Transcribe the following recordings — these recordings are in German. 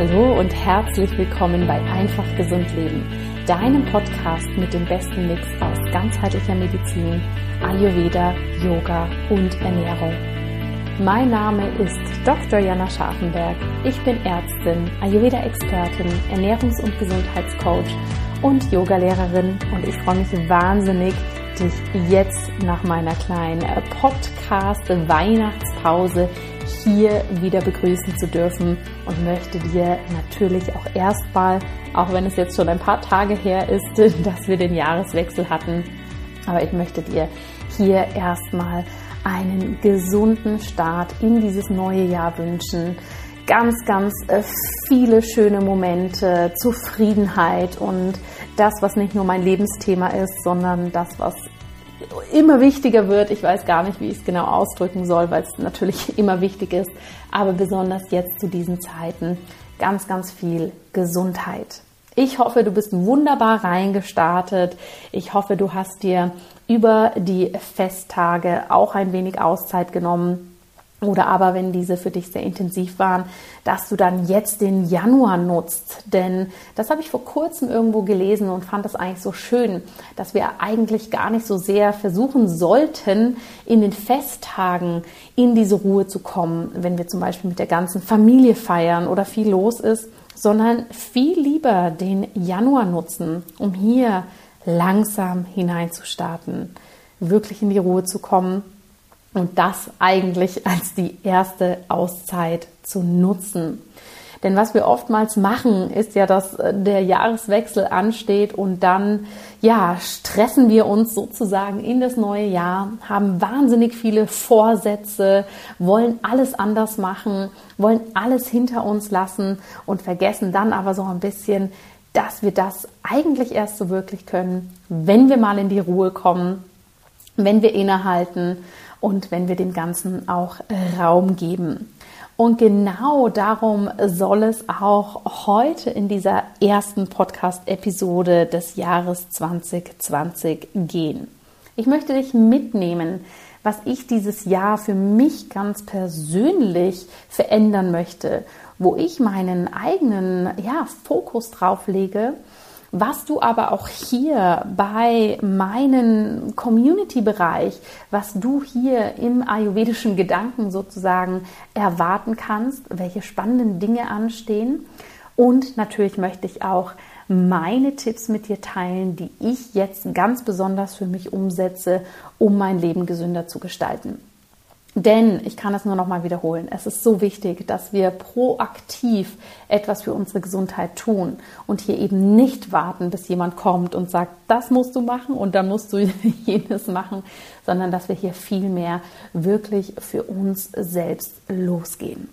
Hallo und herzlich willkommen bei Einfach Gesund Leben, deinem Podcast mit dem besten Mix aus ganzheitlicher Medizin, Ayurveda, Yoga und Ernährung. Mein Name ist Dr. Jana Scharfenberg. Ich bin Ärztin, Ayurveda-Expertin, Ernährungs- und Gesundheitscoach und Yogalehrerin und ich freue mich wahnsinnig, dich jetzt nach meiner kleinen Podcast-Weihnachtspause hier wieder begrüßen zu dürfen und möchte dir natürlich auch erstmal, auch wenn es jetzt schon ein paar Tage her ist, dass wir den Jahreswechsel hatten, aber ich möchte dir hier erstmal einen gesunden Start in dieses neue Jahr wünschen. Ganz, ganz äh, viele schöne Momente, Zufriedenheit und das, was nicht nur mein Lebensthema ist, sondern das, was immer wichtiger wird. Ich weiß gar nicht, wie ich es genau ausdrücken soll, weil es natürlich immer wichtig ist, aber besonders jetzt zu diesen Zeiten ganz, ganz viel Gesundheit. Ich hoffe, du bist wunderbar reingestartet. Ich hoffe, du hast dir über die Festtage auch ein wenig Auszeit genommen oder aber wenn diese für dich sehr intensiv waren, dass du dann jetzt den Januar nutzt. Denn das habe ich vor kurzem irgendwo gelesen und fand das eigentlich so schön, dass wir eigentlich gar nicht so sehr versuchen sollten, in den Festtagen in diese Ruhe zu kommen, wenn wir zum Beispiel mit der ganzen Familie feiern oder viel los ist, sondern viel lieber den Januar nutzen, um hier langsam hineinzustarten, wirklich in die Ruhe zu kommen und das eigentlich als die erste Auszeit zu nutzen. Denn was wir oftmals machen, ist ja, dass äh, der Jahreswechsel ansteht und dann, ja, stressen wir uns sozusagen in das neue Jahr, haben wahnsinnig viele Vorsätze, wollen alles anders machen, wollen alles hinter uns lassen und vergessen dann aber so ein bisschen, dass wir das eigentlich erst so wirklich können, wenn wir mal in die Ruhe kommen, wenn wir innehalten und wenn wir dem Ganzen auch Raum geben. Und genau darum soll es auch heute in dieser ersten Podcast-Episode des Jahres 2020 gehen. Ich möchte dich mitnehmen, was ich dieses Jahr für mich ganz persönlich verändern möchte, wo ich meinen eigenen ja, Fokus drauf lege was du aber auch hier bei meinem Community-Bereich, was du hier im ayurvedischen Gedanken sozusagen erwarten kannst, welche spannenden Dinge anstehen. Und natürlich möchte ich auch meine Tipps mit dir teilen, die ich jetzt ganz besonders für mich umsetze, um mein Leben gesünder zu gestalten. Denn ich kann es nur noch mal wiederholen. Es ist so wichtig, dass wir proaktiv etwas für unsere Gesundheit tun und hier eben nicht warten, bis jemand kommt und sagt, das musst du machen und dann musst du jenes machen, sondern dass wir hier viel mehr wirklich für uns selbst losgehen.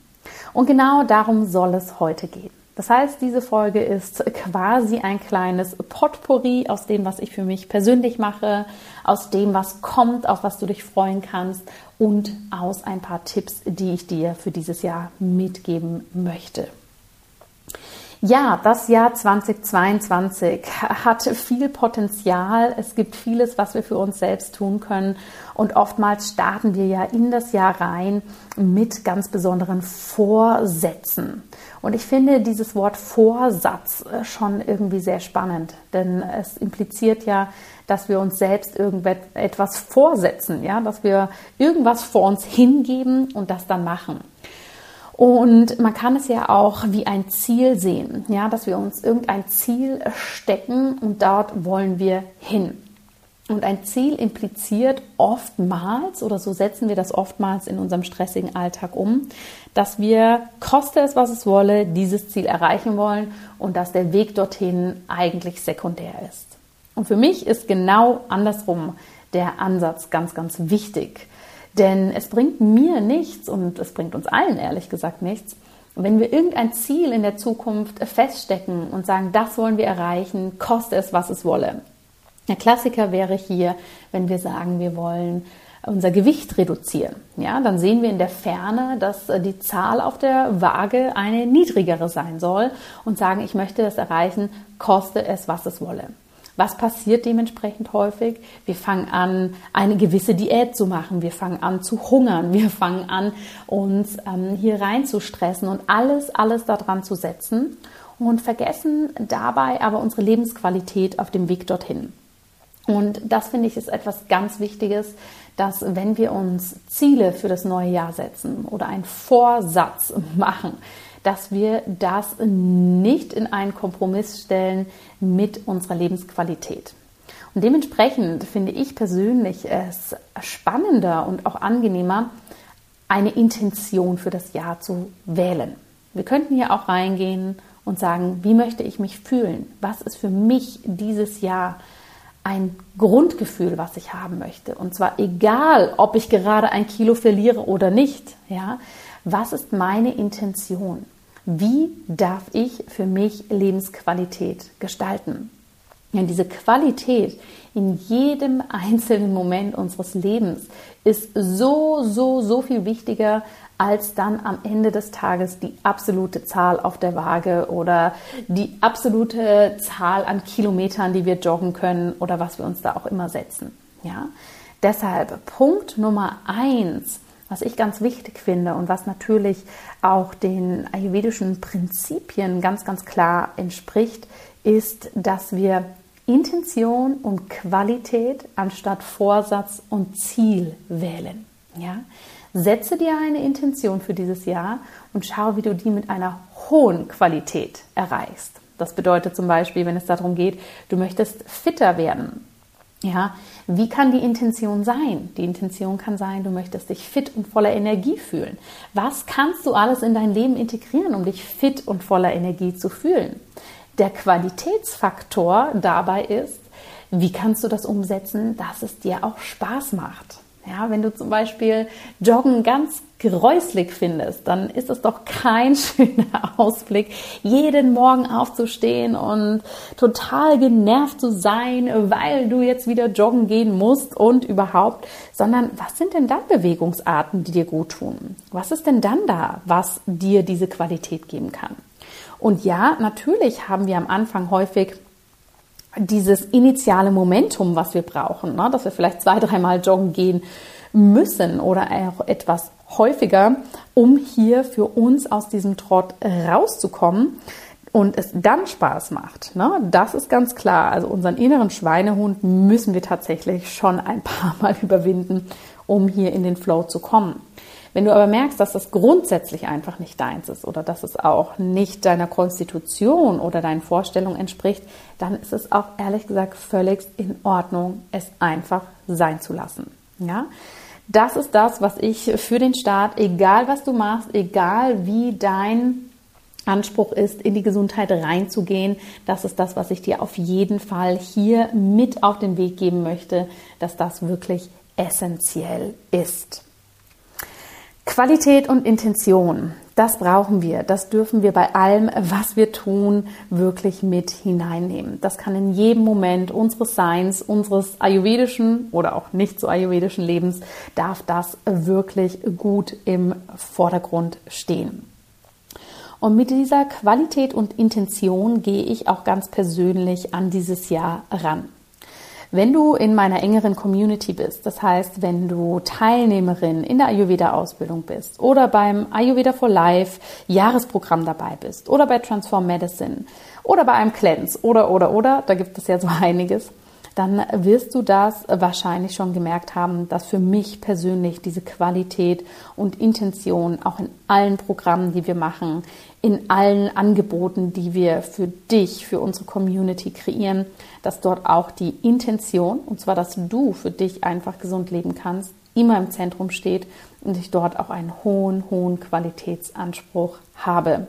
Und genau darum soll es heute gehen. Das heißt, diese Folge ist quasi ein kleines Potpourri aus dem, was ich für mich persönlich mache, aus dem, was kommt, auf was du dich freuen kannst und aus ein paar Tipps, die ich dir für dieses Jahr mitgeben möchte. Ja, das Jahr 2022 hat viel Potenzial. Es gibt vieles, was wir für uns selbst tun können. Und oftmals starten wir ja in das Jahr rein mit ganz besonderen Vorsätzen. Und ich finde dieses Wort Vorsatz schon irgendwie sehr spannend, denn es impliziert ja, dass wir uns selbst irgendetwas vorsetzen, ja, dass wir irgendwas vor uns hingeben und das dann machen. Und man kann es ja auch wie ein Ziel sehen, ja, dass wir uns irgendein Ziel stecken und dort wollen wir hin. Und ein Ziel impliziert oftmals, oder so setzen wir das oftmals in unserem stressigen Alltag um, dass wir, koste es, was es wolle, dieses Ziel erreichen wollen und dass der Weg dorthin eigentlich sekundär ist. Und für mich ist genau andersrum der Ansatz ganz, ganz wichtig. Denn es bringt mir nichts und es bringt uns allen ehrlich gesagt nichts, wenn wir irgendein Ziel in der Zukunft feststecken und sagen, das wollen wir erreichen, koste es, was es wolle. Der Klassiker wäre hier, wenn wir sagen, wir wollen unser Gewicht reduzieren. Ja, dann sehen wir in der Ferne, dass die Zahl auf der Waage eine niedrigere sein soll und sagen, ich möchte das erreichen, koste es, was es wolle. Was passiert dementsprechend häufig? Wir fangen an, eine gewisse Diät zu machen. Wir fangen an zu hungern. Wir fangen an, uns ähm, hier stressen und alles, alles daran zu setzen und vergessen dabei aber unsere Lebensqualität auf dem Weg dorthin. Und das finde ich ist etwas ganz Wichtiges, dass wenn wir uns Ziele für das neue Jahr setzen oder einen Vorsatz machen, dass wir das nicht in einen Kompromiss stellen mit unserer Lebensqualität. Und dementsprechend finde ich persönlich es spannender und auch angenehmer, eine Intention für das Jahr zu wählen. Wir könnten hier auch reingehen und sagen, wie möchte ich mich fühlen? Was ist für mich dieses Jahr ein Grundgefühl, was ich haben möchte? Und zwar egal, ob ich gerade ein Kilo verliere oder nicht. Ja, was ist meine Intention? Wie darf ich für mich Lebensqualität gestalten? Ja, diese Qualität in jedem einzelnen Moment unseres Lebens ist so, so, so viel wichtiger als dann am Ende des Tages die absolute Zahl auf der Waage oder die absolute Zahl an Kilometern, die wir joggen können oder was wir uns da auch immer setzen. Ja? Deshalb Punkt Nummer eins, was ich ganz wichtig finde und was natürlich auch den ayurvedischen Prinzipien ganz, ganz klar entspricht, ist, dass wir Intention und Qualität anstatt Vorsatz und Ziel wählen. Ja? Setze dir eine Intention für dieses Jahr und schau, wie du die mit einer hohen Qualität erreichst. Das bedeutet zum Beispiel, wenn es darum geht, du möchtest fitter werden. Ja, wie kann die Intention sein? Die Intention kann sein, du möchtest dich fit und voller Energie fühlen. Was kannst du alles in dein Leben integrieren, um dich fit und voller Energie zu fühlen? Der Qualitätsfaktor dabei ist, wie kannst du das umsetzen, dass es dir auch Spaß macht? Ja, wenn du zum Beispiel Joggen ganz gräuslig findest, dann ist es doch kein schöner Ausblick, jeden Morgen aufzustehen und total genervt zu sein, weil du jetzt wieder joggen gehen musst und überhaupt, sondern was sind denn dann Bewegungsarten, die dir gut tun? Was ist denn dann da, was dir diese Qualität geben kann? Und ja, natürlich haben wir am Anfang häufig dieses initiale Momentum, was wir brauchen, ne? dass wir vielleicht zwei, dreimal joggen gehen müssen oder auch etwas häufiger, um hier für uns aus diesem Trott rauszukommen und es dann Spaß macht. Ne? Das ist ganz klar. Also unseren inneren Schweinehund müssen wir tatsächlich schon ein paar Mal überwinden, um hier in den Flow zu kommen. Wenn du aber merkst, dass das grundsätzlich einfach nicht deins ist oder dass es auch nicht deiner Konstitution oder deinen Vorstellungen entspricht, dann ist es auch ehrlich gesagt völlig in Ordnung, es einfach sein zu lassen. Ja? Das ist das, was ich für den Start, egal was du machst, egal wie dein Anspruch ist, in die Gesundheit reinzugehen. Das ist das, was ich dir auf jeden Fall hier mit auf den Weg geben möchte, dass das wirklich essentiell ist. Qualität und Intention, das brauchen wir, das dürfen wir bei allem, was wir tun, wirklich mit hineinnehmen. Das kann in jedem Moment unseres Seins, unseres ayurvedischen oder auch nicht so ayurvedischen Lebens, darf das wirklich gut im Vordergrund stehen. Und mit dieser Qualität und Intention gehe ich auch ganz persönlich an dieses Jahr ran. Wenn du in meiner engeren Community bist, das heißt, wenn du Teilnehmerin in der Ayurveda-Ausbildung bist oder beim Ayurveda for Life Jahresprogramm dabei bist oder bei Transform Medicine oder bei einem Cleanse oder, oder, oder, da gibt es ja so einiges, dann wirst du das wahrscheinlich schon gemerkt haben, dass für mich persönlich diese Qualität und Intention auch in allen Programmen, die wir machen, in allen Angeboten, die wir für dich, für unsere Community kreieren, dass dort auch die Intention, und zwar, dass du für dich einfach gesund leben kannst, immer im Zentrum steht und ich dort auch einen hohen, hohen Qualitätsanspruch habe.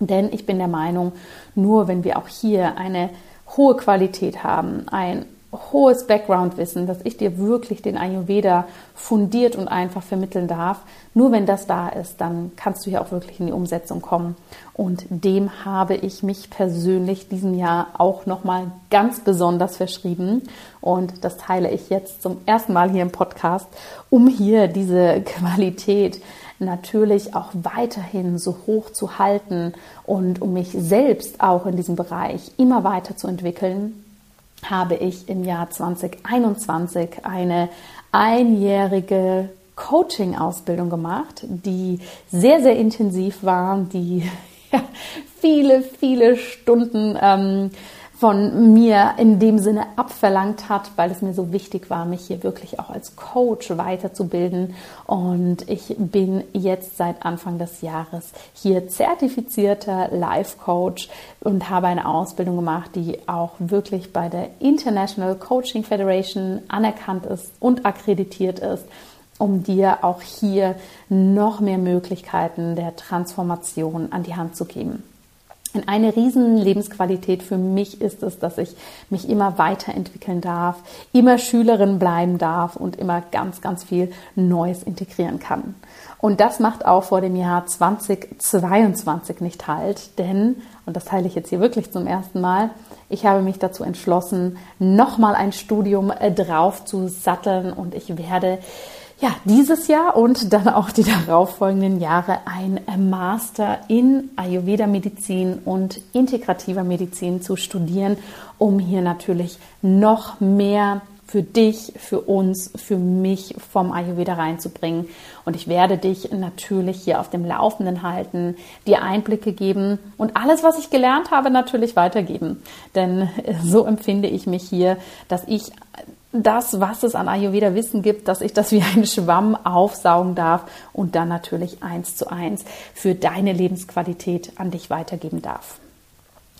Denn ich bin der Meinung, nur wenn wir auch hier eine hohe Qualität haben, ein hohes Background-Wissen, dass ich dir wirklich den Ayurveda fundiert und einfach vermitteln darf. Nur wenn das da ist, dann kannst du hier auch wirklich in die Umsetzung kommen. Und dem habe ich mich persönlich diesem Jahr auch nochmal ganz besonders verschrieben. Und das teile ich jetzt zum ersten Mal hier im Podcast, um hier diese Qualität natürlich auch weiterhin so hoch zu halten und um mich selbst auch in diesem Bereich immer weiter zu entwickeln habe ich im Jahr 2021 eine einjährige Coaching-Ausbildung gemacht, die sehr, sehr intensiv war, die ja, viele, viele Stunden ähm, von mir in dem Sinne abverlangt hat, weil es mir so wichtig war, mich hier wirklich auch als Coach weiterzubilden. Und ich bin jetzt seit Anfang des Jahres hier zertifizierter Life Coach und habe eine Ausbildung gemacht, die auch wirklich bei der International Coaching Federation anerkannt ist und akkreditiert ist um dir auch hier noch mehr Möglichkeiten der Transformation an die Hand zu geben. Eine riesen Lebensqualität für mich ist es, dass ich mich immer weiterentwickeln darf, immer Schülerin bleiben darf und immer ganz, ganz viel Neues integrieren kann. Und das macht auch vor dem Jahr 2022 nicht halt, denn, und das teile ich jetzt hier wirklich zum ersten Mal, ich habe mich dazu entschlossen, nochmal ein Studium äh, drauf zu satteln und ich werde ja, dieses Jahr und dann auch die darauffolgenden Jahre ein Master in Ayurveda Medizin und integrativer Medizin zu studieren, um hier natürlich noch mehr für dich, für uns, für mich vom Ayurveda reinzubringen. Und ich werde dich natürlich hier auf dem Laufenden halten, dir Einblicke geben und alles, was ich gelernt habe, natürlich weitergeben. Denn so empfinde ich mich hier, dass ich das, was es an Ayurveda Wissen gibt, dass ich das wie ein Schwamm aufsaugen darf und dann natürlich eins zu eins für deine Lebensqualität an dich weitergeben darf.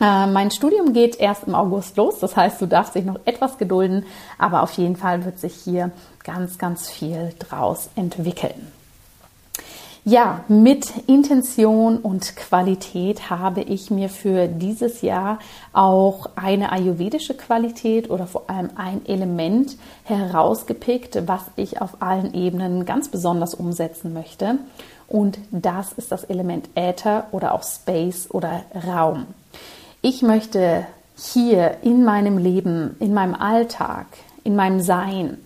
Äh, mein Studium geht erst im August los, das heißt, du darfst dich noch etwas gedulden, aber auf jeden Fall wird sich hier ganz, ganz viel draus entwickeln. Ja, mit Intention und Qualität habe ich mir für dieses Jahr auch eine ayurvedische Qualität oder vor allem ein Element herausgepickt, was ich auf allen Ebenen ganz besonders umsetzen möchte. Und das ist das Element Äther oder auch Space oder Raum. Ich möchte hier in meinem Leben, in meinem Alltag, in meinem Sein,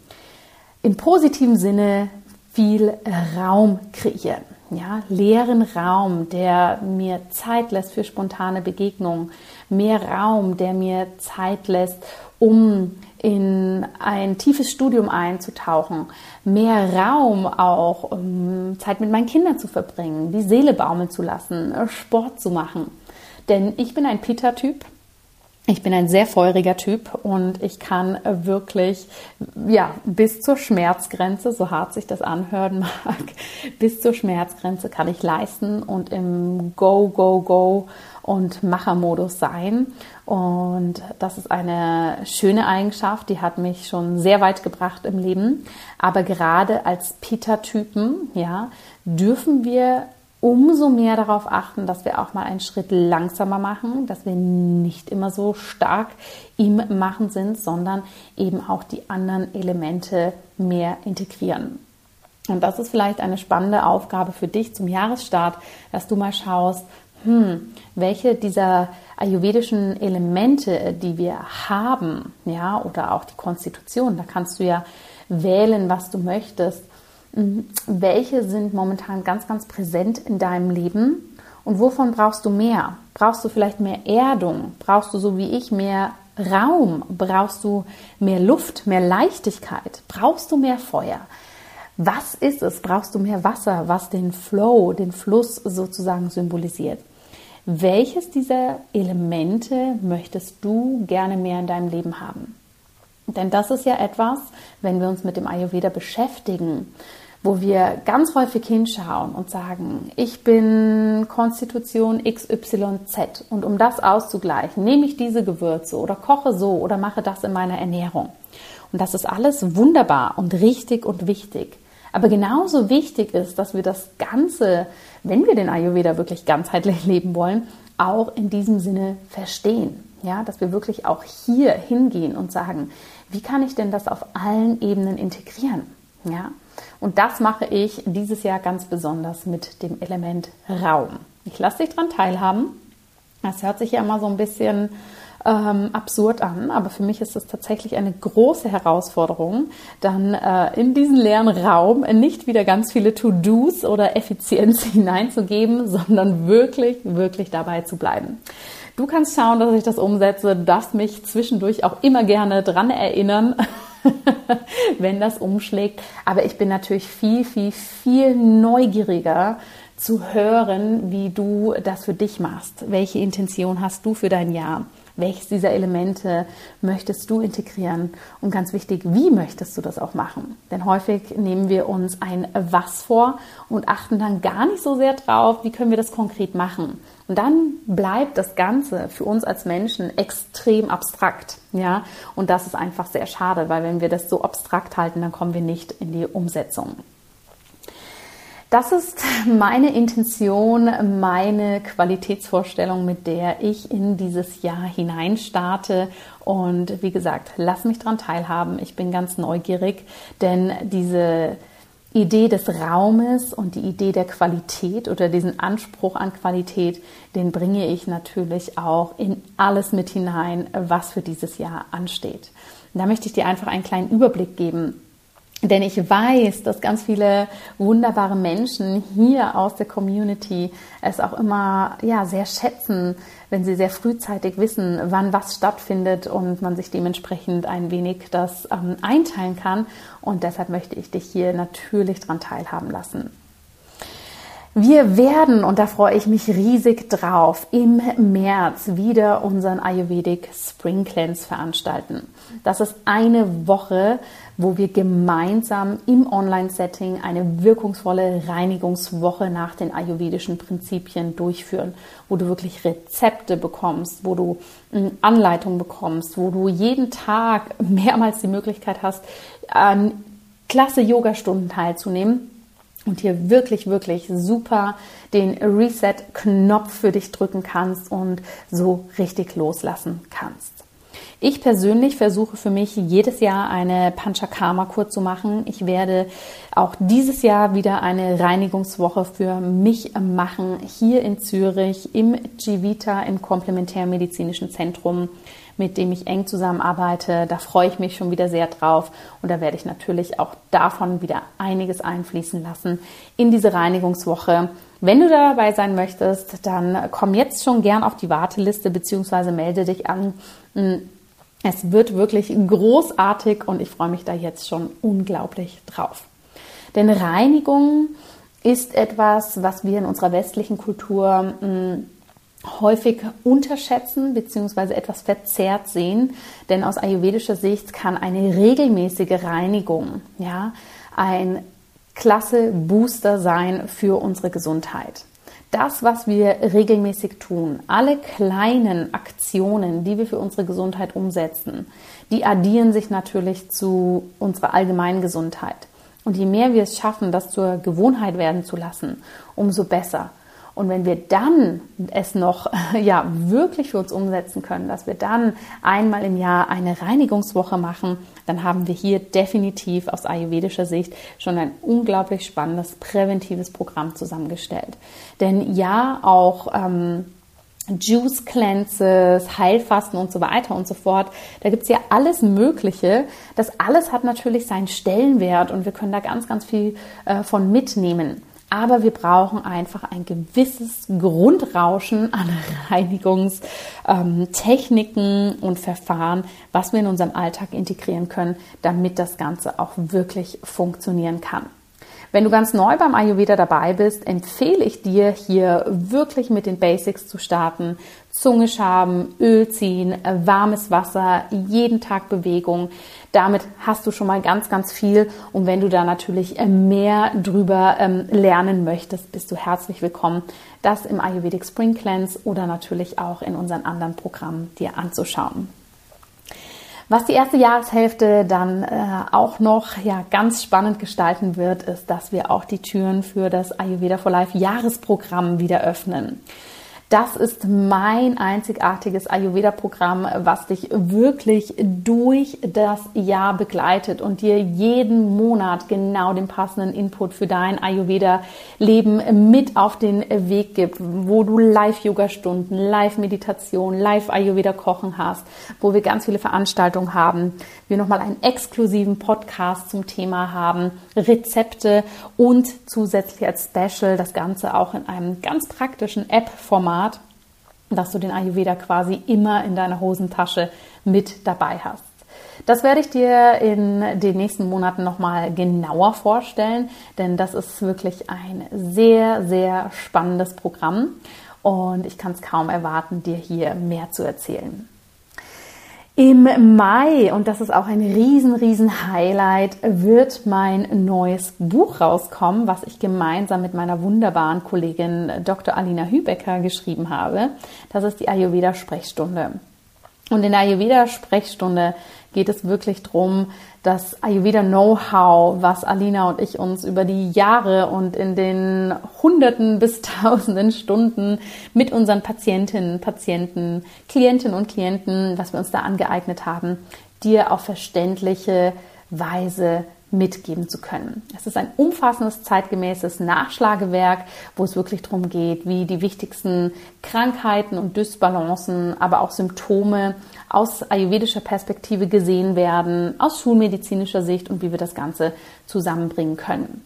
im positiven Sinne viel Raum kreieren. Ja, leeren Raum, der mir Zeit lässt für spontane Begegnungen, mehr Raum, der mir Zeit lässt, um in ein tiefes Studium einzutauchen, mehr Raum auch, um Zeit mit meinen Kindern zu verbringen, die Seele baumeln zu lassen, Sport zu machen. Denn ich bin ein Peter-Typ, ich bin ein sehr feuriger Typ und ich kann wirklich, ja, bis zur Schmerzgrenze, so hart sich das anhören mag, bis zur Schmerzgrenze kann ich leisten und im Go, Go, Go und Machermodus sein. Und das ist eine schöne Eigenschaft, die hat mich schon sehr weit gebracht im Leben. Aber gerade als Peter-Typen, ja, dürfen wir umso mehr darauf achten, dass wir auch mal einen Schritt langsamer machen, dass wir nicht immer so stark im Machen sind, sondern eben auch die anderen Elemente mehr integrieren. Und das ist vielleicht eine spannende Aufgabe für dich zum Jahresstart, dass du mal schaust, hm, welche dieser ayurvedischen Elemente, die wir haben, ja, oder auch die Konstitution, da kannst du ja wählen, was du möchtest. Welche sind momentan ganz, ganz präsent in deinem Leben und wovon brauchst du mehr? Brauchst du vielleicht mehr Erdung? Brauchst du so wie ich mehr Raum? Brauchst du mehr Luft, mehr Leichtigkeit? Brauchst du mehr Feuer? Was ist es? Brauchst du mehr Wasser, was den Flow, den Fluss sozusagen symbolisiert? Welches dieser Elemente möchtest du gerne mehr in deinem Leben haben? Denn das ist ja etwas, wenn wir uns mit dem Ayurveda beschäftigen, wo wir ganz häufig hinschauen und sagen, ich bin Konstitution XYZ und um das auszugleichen, nehme ich diese Gewürze oder koche so oder mache das in meiner Ernährung. Und das ist alles wunderbar und richtig und wichtig. Aber genauso wichtig ist, dass wir das Ganze, wenn wir den Ayurveda wirklich ganzheitlich leben wollen, auch in diesem Sinne verstehen. Ja, dass wir wirklich auch hier hingehen und sagen, wie kann ich denn das auf allen Ebenen integrieren? Ja, und das mache ich dieses Jahr ganz besonders mit dem Element Raum. Ich lasse dich daran teilhaben. Das hört sich ja immer so ein bisschen ähm, absurd an, aber für mich ist es tatsächlich eine große Herausforderung, dann äh, in diesen leeren Raum nicht wieder ganz viele To-Dos oder Effizienz hineinzugeben, sondern wirklich, wirklich dabei zu bleiben. Du kannst schauen, dass ich das umsetze, darfst mich zwischendurch auch immer gerne dran erinnern, wenn das umschlägt. Aber ich bin natürlich viel, viel, viel neugieriger zu hören, wie du das für dich machst. Welche Intention hast du für dein Jahr? Welches dieser Elemente möchtest du integrieren? Und ganz wichtig, wie möchtest du das auch machen? Denn häufig nehmen wir uns ein Was vor und achten dann gar nicht so sehr drauf, wie können wir das konkret machen. Und dann bleibt das Ganze für uns als Menschen extrem abstrakt, ja. Und das ist einfach sehr schade, weil wenn wir das so abstrakt halten, dann kommen wir nicht in die Umsetzung. Das ist meine Intention, meine Qualitätsvorstellung, mit der ich in dieses Jahr hinein starte. Und wie gesagt, lass mich daran teilhaben. Ich bin ganz neugierig, denn diese Idee des Raumes und die Idee der Qualität oder diesen Anspruch an Qualität, den bringe ich natürlich auch in alles mit hinein, was für dieses Jahr ansteht. Und da möchte ich dir einfach einen kleinen Überblick geben, denn ich weiß, dass ganz viele wunderbare Menschen hier aus der Community es auch immer ja, sehr schätzen, wenn sie sehr frühzeitig wissen, wann was stattfindet und man sich dementsprechend ein wenig das ähm, einteilen kann. Und deshalb möchte ich dich hier natürlich daran teilhaben lassen. Wir werden, und da freue ich mich riesig drauf, im März wieder unseren Ayurvedic Spring Cleanse veranstalten. Das ist eine Woche, wo wir gemeinsam im Online-Setting eine wirkungsvolle Reinigungswoche nach den ayurvedischen Prinzipien durchführen, wo du wirklich Rezepte bekommst, wo du hm, Anleitungen bekommst, wo du jeden Tag mehrmals die Möglichkeit hast, an klasse Yoga-Stunden teilzunehmen und hier wirklich, wirklich super den Reset-Knopf für dich drücken kannst und so richtig loslassen kannst. Ich persönlich versuche für mich jedes Jahr eine Panchakarma-Kur zu machen. Ich werde auch dieses Jahr wieder eine Reinigungswoche für mich machen, hier in Zürich im Givita im Komplementärmedizinischen Zentrum mit dem ich eng zusammenarbeite. Da freue ich mich schon wieder sehr drauf und da werde ich natürlich auch davon wieder einiges einfließen lassen in diese Reinigungswoche. Wenn du da dabei sein möchtest, dann komm jetzt schon gern auf die Warteliste bzw. melde dich an. Es wird wirklich großartig und ich freue mich da jetzt schon unglaublich drauf. Denn Reinigung ist etwas, was wir in unserer westlichen Kultur häufig unterschätzen bzw. etwas verzerrt sehen, denn aus ayurvedischer Sicht kann eine regelmäßige Reinigung ja, ein klasse Booster sein für unsere Gesundheit. Das, was wir regelmäßig tun, alle kleinen Aktionen, die wir für unsere Gesundheit umsetzen, die addieren sich natürlich zu unserer allgemeinen Gesundheit. Und je mehr wir es schaffen, das zur Gewohnheit werden zu lassen, umso besser. Und wenn wir dann es noch ja wirklich für uns umsetzen können, dass wir dann einmal im Jahr eine Reinigungswoche machen, dann haben wir hier definitiv aus ayurvedischer Sicht schon ein unglaublich spannendes präventives Programm zusammengestellt. Denn ja, auch ähm, Juice Cleanses, Heilfasten und so weiter und so fort. Da gibt's ja alles Mögliche. Das alles hat natürlich seinen Stellenwert und wir können da ganz, ganz viel äh, von mitnehmen. Aber wir brauchen einfach ein gewisses Grundrauschen an Reinigungstechniken und Verfahren, was wir in unserem Alltag integrieren können, damit das Ganze auch wirklich funktionieren kann. Wenn du ganz neu beim Ayurveda dabei bist, empfehle ich dir, hier wirklich mit den Basics zu starten. Zunge schaben, Öl ziehen, warmes Wasser, jeden Tag Bewegung. Damit hast du schon mal ganz, ganz viel. Und wenn du da natürlich mehr drüber ähm, lernen möchtest, bist du herzlich willkommen, das im Ayurvedic Spring Cleanse oder natürlich auch in unseren anderen Programmen dir anzuschauen. Was die erste Jahreshälfte dann äh, auch noch ja, ganz spannend gestalten wird, ist, dass wir auch die Türen für das Ayurveda for Life Jahresprogramm wieder öffnen. Das ist mein einzigartiges Ayurveda-Programm, was dich wirklich durch das Jahr begleitet und dir jeden Monat genau den passenden Input für dein Ayurveda-Leben mit auf den Weg gibt, wo du Live-Yoga-Stunden, Live-Meditation, Live-Ayurveda-Kochen hast, wo wir ganz viele Veranstaltungen haben, wir nochmal einen exklusiven Podcast zum Thema haben, Rezepte und zusätzlich als Special das Ganze auch in einem ganz praktischen App-Format, dass du den Ayurveda quasi immer in deiner Hosentasche mit dabei hast. Das werde ich dir in den nächsten Monaten nochmal genauer vorstellen, denn das ist wirklich ein sehr, sehr spannendes Programm und ich kann es kaum erwarten, dir hier mehr zu erzählen. Im Mai, und das ist auch ein riesen, riesen Highlight, wird mein neues Buch rauskommen, was ich gemeinsam mit meiner wunderbaren Kollegin Dr. Alina Hübecker geschrieben habe. Das ist die Ayurveda Sprechstunde. Und in der Ayurveda Sprechstunde geht es wirklich darum, das Ayurveda Know-how, was Alina und ich uns über die Jahre und in den Hunderten bis Tausenden Stunden mit unseren Patientinnen, Patienten, Klientinnen und Klienten, was wir uns da angeeignet haben, dir auf verständliche Weise mitgeben zu können. Es ist ein umfassendes, zeitgemäßes Nachschlagewerk, wo es wirklich darum geht, wie die wichtigsten Krankheiten und Dysbalancen, aber auch Symptome aus ayurvedischer Perspektive gesehen werden, aus schulmedizinischer Sicht und wie wir das Ganze zusammenbringen können.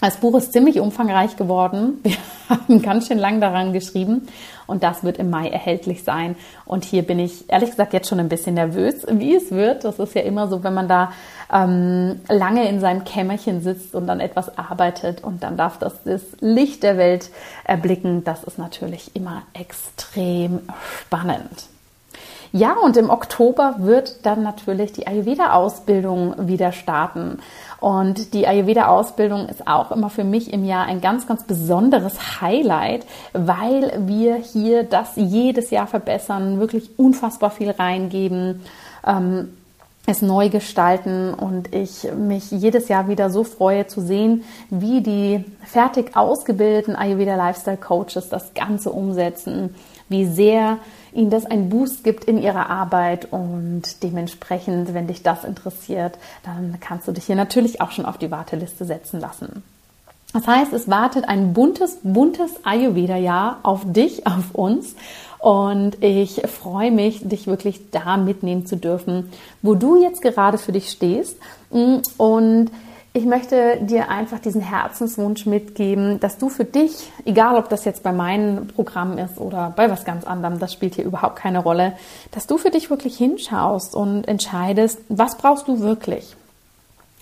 Das Buch ist ziemlich umfangreich geworden. Wir haben ganz schön lang daran geschrieben und das wird im Mai erhältlich sein. Und hier bin ich ehrlich gesagt jetzt schon ein bisschen nervös, wie es wird. Das ist ja immer so, wenn man da ähm, lange in seinem Kämmerchen sitzt und dann etwas arbeitet und dann darf das das Licht der Welt erblicken. Das ist natürlich immer extrem spannend. Ja, und im Oktober wird dann natürlich die Ayurveda-Ausbildung wieder starten. Und die Ayurveda-Ausbildung ist auch immer für mich im Jahr ein ganz, ganz besonderes Highlight, weil wir hier das jedes Jahr verbessern, wirklich unfassbar viel reingeben. Ähm, es neu gestalten und ich mich jedes Jahr wieder so freue zu sehen, wie die fertig ausgebildeten Ayurveda Lifestyle Coaches das Ganze umsetzen, wie sehr ihnen das einen Boost gibt in ihrer Arbeit und dementsprechend, wenn dich das interessiert, dann kannst du dich hier natürlich auch schon auf die Warteliste setzen lassen. Das heißt, es wartet ein buntes, buntes Ayurveda-Jahr auf dich, auf uns. Und ich freue mich, dich wirklich da mitnehmen zu dürfen, wo du jetzt gerade für dich stehst. Und ich möchte dir einfach diesen Herzenswunsch mitgeben, dass du für dich, egal ob das jetzt bei meinem Programm ist oder bei was ganz anderem, das spielt hier überhaupt keine Rolle, dass du für dich wirklich hinschaust und entscheidest, was brauchst du wirklich.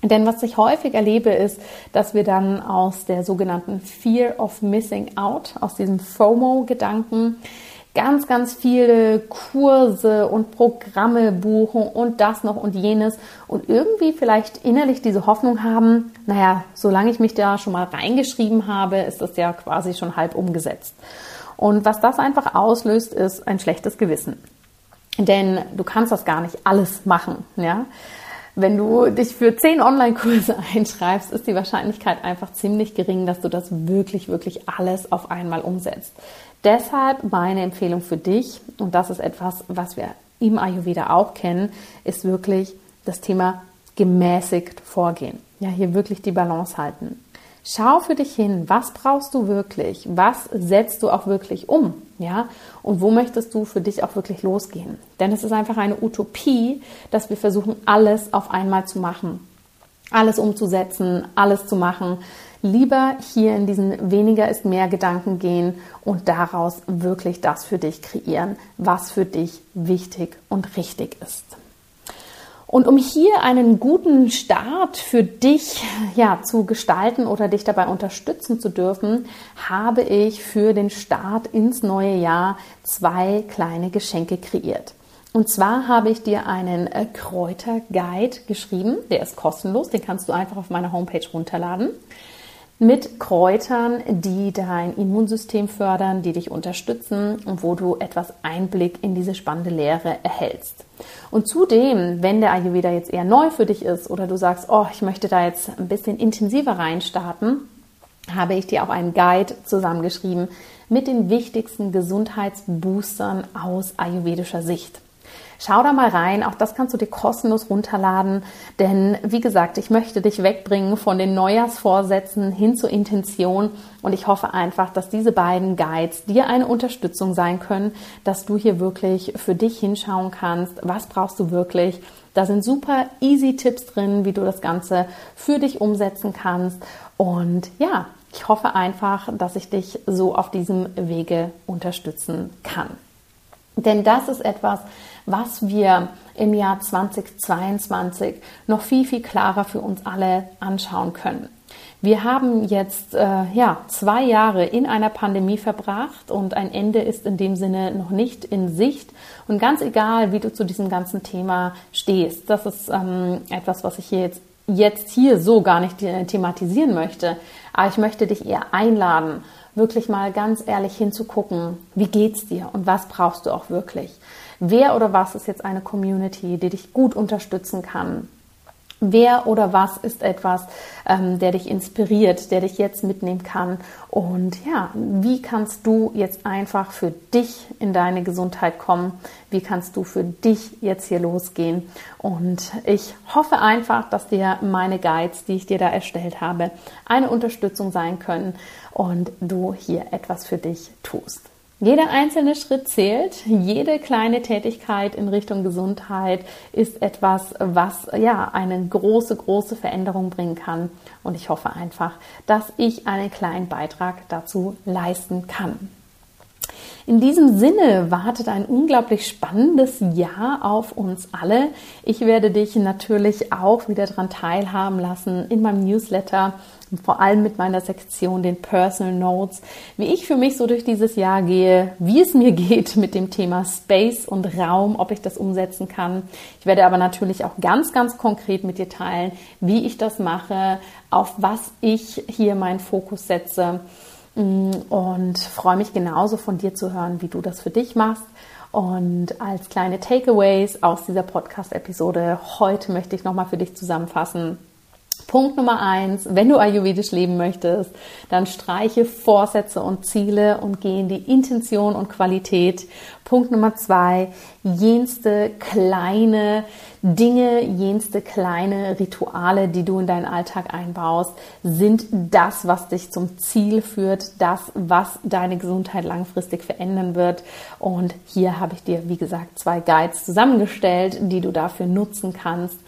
Denn was ich häufig erlebe, ist, dass wir dann aus der sogenannten Fear of Missing Out, aus diesem FOMO-Gedanken, ganz, ganz viele Kurse und Programme buchen und das noch und jenes und irgendwie vielleicht innerlich diese Hoffnung haben, naja, solange ich mich da schon mal reingeschrieben habe, ist das ja quasi schon halb umgesetzt. Und was das einfach auslöst, ist ein schlechtes Gewissen. Denn du kannst das gar nicht alles machen, ja. Wenn du dich für zehn Online-Kurse einschreibst, ist die Wahrscheinlichkeit einfach ziemlich gering, dass du das wirklich, wirklich alles auf einmal umsetzt. Deshalb meine Empfehlung für dich, und das ist etwas, was wir im Ayurveda auch kennen, ist wirklich das Thema gemäßigt vorgehen. Ja, hier wirklich die Balance halten. Schau für dich hin, was brauchst du wirklich? Was setzt du auch wirklich um? Ja, und wo möchtest du für dich auch wirklich losgehen? Denn es ist einfach eine Utopie, dass wir versuchen, alles auf einmal zu machen. Alles umzusetzen, alles zu machen lieber hier in diesen weniger ist mehr Gedanken gehen und daraus wirklich das für dich kreieren, was für dich wichtig und richtig ist. Und um hier einen guten Start für dich ja, zu gestalten oder dich dabei unterstützen zu dürfen, habe ich für den Start ins neue Jahr zwei kleine Geschenke kreiert. Und zwar habe ich dir einen äh, Kräuterguide geschrieben, der ist kostenlos, den kannst du einfach auf meiner Homepage runterladen mit Kräutern, die dein Immunsystem fördern, die dich unterstützen und wo du etwas Einblick in diese spannende Lehre erhältst. Und zudem, wenn der Ayurveda jetzt eher neu für dich ist oder du sagst, oh, ich möchte da jetzt ein bisschen intensiver reinstarten, habe ich dir auch einen Guide zusammengeschrieben, mit den wichtigsten Gesundheitsboostern aus ayurvedischer Sicht. Schau da mal rein, auch das kannst du dir kostenlos runterladen, denn wie gesagt, ich möchte dich wegbringen von den Neujahrsvorsätzen hin zur Intention. Und ich hoffe einfach, dass diese beiden Guides dir eine Unterstützung sein können, dass du hier wirklich für dich hinschauen kannst, was brauchst du wirklich. Da sind super easy Tipps drin, wie du das Ganze für dich umsetzen kannst. Und ja, ich hoffe einfach, dass ich dich so auf diesem Wege unterstützen kann. Denn das ist etwas, was wir im Jahr 2022 noch viel, viel klarer für uns alle anschauen können. Wir haben jetzt äh, ja, zwei Jahre in einer Pandemie verbracht und ein Ende ist in dem Sinne noch nicht in Sicht. Und ganz egal, wie du zu diesem ganzen Thema stehst, das ist ähm, etwas, was ich hier jetzt, jetzt hier so gar nicht äh, thematisieren möchte. Aber ich möchte dich eher einladen, wirklich mal ganz ehrlich hinzugucken, wie geht's dir und was brauchst du auch wirklich? Wer oder was ist jetzt eine Community, die dich gut unterstützen kann? Wer oder was ist etwas, ähm, der dich inspiriert, der dich jetzt mitnehmen kann? Und ja, wie kannst du jetzt einfach für dich in deine Gesundheit kommen? Wie kannst du für dich jetzt hier losgehen? Und ich hoffe einfach, dass dir meine Guides, die ich dir da erstellt habe, eine Unterstützung sein können und du hier etwas für dich tust. Jeder einzelne Schritt zählt. Jede kleine Tätigkeit in Richtung Gesundheit ist etwas, was ja eine große, große Veränderung bringen kann. Und ich hoffe einfach, dass ich einen kleinen Beitrag dazu leisten kann. In diesem Sinne wartet ein unglaublich spannendes Jahr auf uns alle. Ich werde dich natürlich auch wieder daran teilhaben lassen in meinem Newsletter vor allem mit meiner Sektion den Personal Notes, wie ich für mich so durch dieses Jahr gehe, wie es mir geht mit dem Thema Space und Raum, ob ich das umsetzen kann. Ich werde aber natürlich auch ganz, ganz konkret mit dir teilen, wie ich das mache, auf was ich hier meinen Fokus setze und freue mich genauso von dir zu hören, wie du das für dich machst. Und als kleine Takeaways aus dieser Podcast-Episode heute möchte ich nochmal für dich zusammenfassen, Punkt Nummer eins, wenn du ayurvedisch leben möchtest, dann streiche Vorsätze und Ziele und geh in die Intention und Qualität. Punkt Nummer zwei, jenste kleine Dinge, jenste kleine Rituale, die du in deinen Alltag einbaust, sind das, was dich zum Ziel führt, das, was deine Gesundheit langfristig verändern wird. Und hier habe ich dir, wie gesagt, zwei Guides zusammengestellt, die du dafür nutzen kannst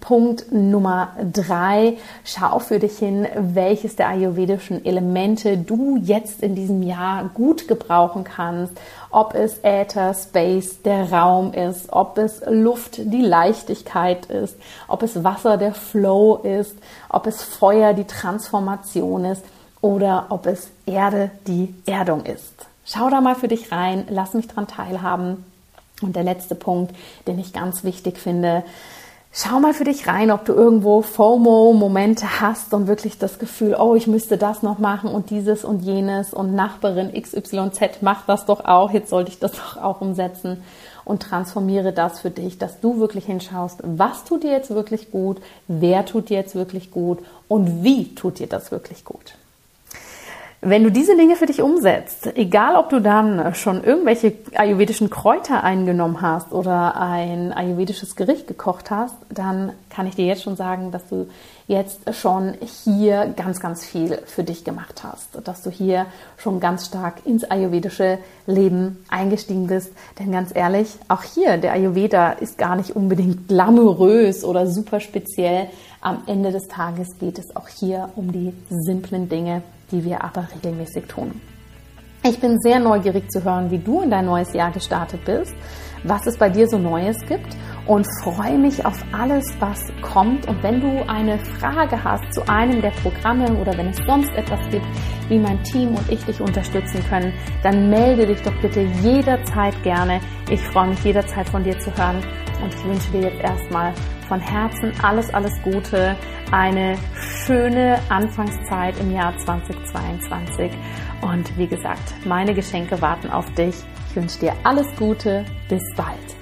Punkt Nummer drei, schau für dich hin, welches der ayurvedischen Elemente du jetzt in diesem Jahr gut gebrauchen kannst. Ob es Äther, Space, der Raum ist, ob es Luft, die Leichtigkeit ist, ob es Wasser, der Flow ist, ob es Feuer, die Transformation ist oder ob es Erde, die Erdung ist. Schau da mal für dich rein, lass mich dran teilhaben. Und der letzte Punkt, den ich ganz wichtig finde, Schau mal für dich rein, ob du irgendwo FOMO-Momente hast und wirklich das Gefühl, oh, ich müsste das noch machen und dieses und jenes und Nachbarin XYZ macht das doch auch, jetzt sollte ich das doch auch umsetzen und transformiere das für dich, dass du wirklich hinschaust, was tut dir jetzt wirklich gut, wer tut dir jetzt wirklich gut und wie tut dir das wirklich gut. Wenn du diese Dinge für dich umsetzt, egal ob du dann schon irgendwelche ayurvedischen Kräuter eingenommen hast oder ein ayurvedisches Gericht gekocht hast, dann kann ich dir jetzt schon sagen, dass du jetzt schon hier ganz, ganz viel für dich gemacht hast, dass du hier schon ganz stark ins ayurvedische Leben eingestiegen bist. Denn ganz ehrlich, auch hier, der Ayurveda ist gar nicht unbedingt glamourös oder super speziell. Am Ende des Tages geht es auch hier um die simplen Dinge, die wir aber regelmäßig tun. Ich bin sehr neugierig zu hören, wie du in dein neues Jahr gestartet bist, was es bei dir so Neues gibt und freue mich auf alles, was kommt. Und wenn du eine Frage hast zu einem der Programme oder wenn es sonst etwas gibt, wie mein Team und ich dich unterstützen können, dann melde dich doch bitte jederzeit gerne. Ich freue mich jederzeit von dir zu hören und ich wünsche dir jetzt erstmal von Herzen alles, alles Gute, eine schöne Anfangszeit im Jahr 2022 und wie gesagt, meine Geschenke warten auf dich. Ich wünsche dir alles Gute, bis bald.